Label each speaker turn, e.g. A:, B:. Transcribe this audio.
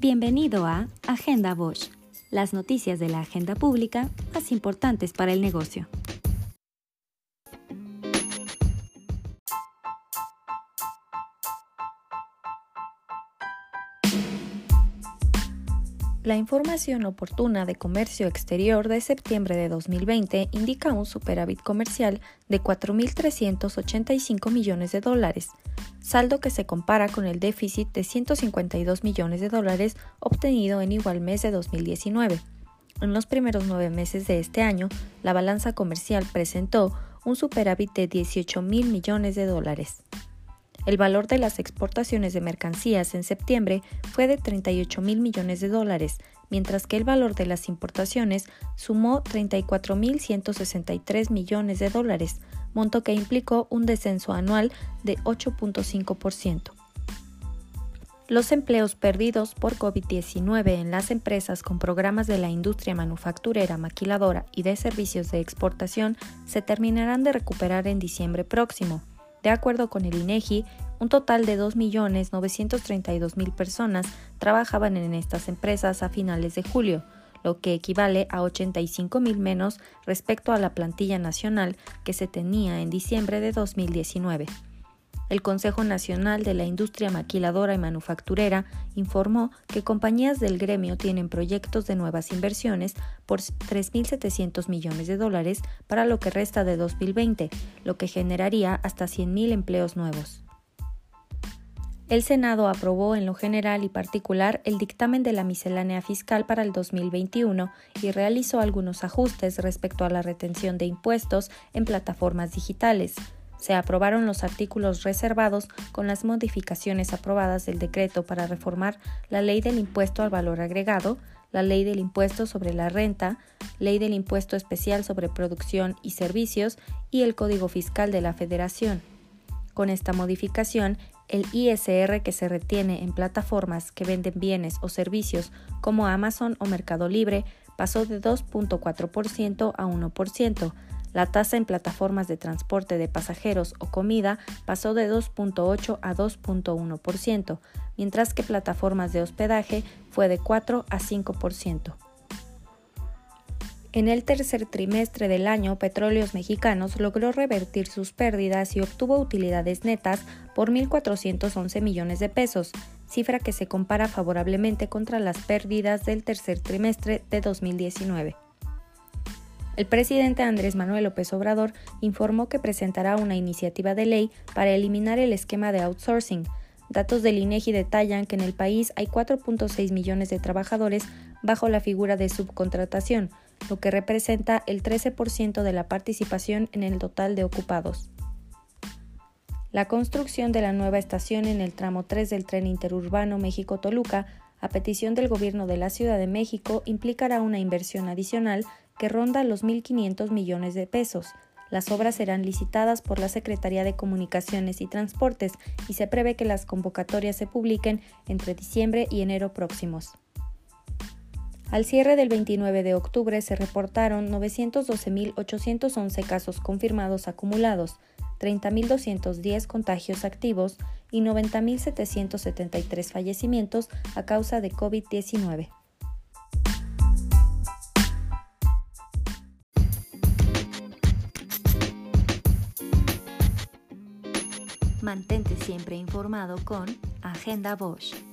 A: Bienvenido a Agenda Bosch, las noticias de la agenda pública más importantes para el negocio. La información oportuna de comercio exterior de septiembre de 2020 indica un superávit comercial de 4.385 millones de dólares, saldo que se compara con el déficit de 152 millones de dólares obtenido en igual mes de 2019. En los primeros nueve meses de este año, la balanza comercial presentó un superávit de 18 mil millones de dólares. El valor de las exportaciones de mercancías en septiembre fue de 38 mil millones de dólares, mientras que el valor de las importaciones sumó 34.163 millones de dólares, monto que implicó un descenso anual de 8.5%. Los empleos perdidos por COVID-19 en las empresas con programas de la industria manufacturera, maquiladora y de servicios de exportación se terminarán de recuperar en diciembre próximo. De acuerdo con el INEGI, un total de 2.932.000 personas trabajaban en estas empresas a finales de julio, lo que equivale a 85.000 menos respecto a la plantilla nacional que se tenía en diciembre de 2019. El Consejo Nacional de la Industria Maquiladora y Manufacturera informó que compañías del gremio tienen proyectos de nuevas inversiones por 3.700 millones de dólares para lo que resta de 2020, lo que generaría hasta 100.000 empleos nuevos. El Senado aprobó en lo general y particular el dictamen de la miscelánea fiscal para el 2021 y realizó algunos ajustes respecto a la retención de impuestos en plataformas digitales. Se aprobaron los artículos reservados con las modificaciones aprobadas del decreto para reformar la ley del impuesto al valor agregado, la ley del impuesto sobre la renta, ley del impuesto especial sobre producción y servicios y el Código Fiscal de la Federación. Con esta modificación, el ISR que se retiene en plataformas que venden bienes o servicios como Amazon o Mercado Libre pasó de 2.4% a 1%. La tasa en plataformas de transporte de pasajeros o comida pasó de 2.8 a 2.1%, mientras que plataformas de hospedaje fue de 4 a 5%. En el tercer trimestre del año, Petróleos Mexicanos logró revertir sus pérdidas y obtuvo utilidades netas por 1.411 millones de pesos, cifra que se compara favorablemente contra las pérdidas del tercer trimestre de 2019. El presidente Andrés Manuel López Obrador informó que presentará una iniciativa de ley para eliminar el esquema de outsourcing. Datos del INEGI detallan que en el país hay 4.6 millones de trabajadores bajo la figura de subcontratación, lo que representa el 13% de la participación en el total de ocupados. La construcción de la nueva estación en el tramo 3 del tren interurbano México-Toluca, a petición del gobierno de la Ciudad de México, implicará una inversión adicional que ronda los 1.500 millones de pesos. Las obras serán licitadas por la Secretaría de Comunicaciones y Transportes y se prevé que las convocatorias se publiquen entre diciembre y enero próximos. Al cierre del 29 de octubre se reportaron 912.811 casos confirmados acumulados, 30.210 contagios activos y 90.773 fallecimientos a causa de COVID-19. Mantente siempre informado con Agenda Bosch.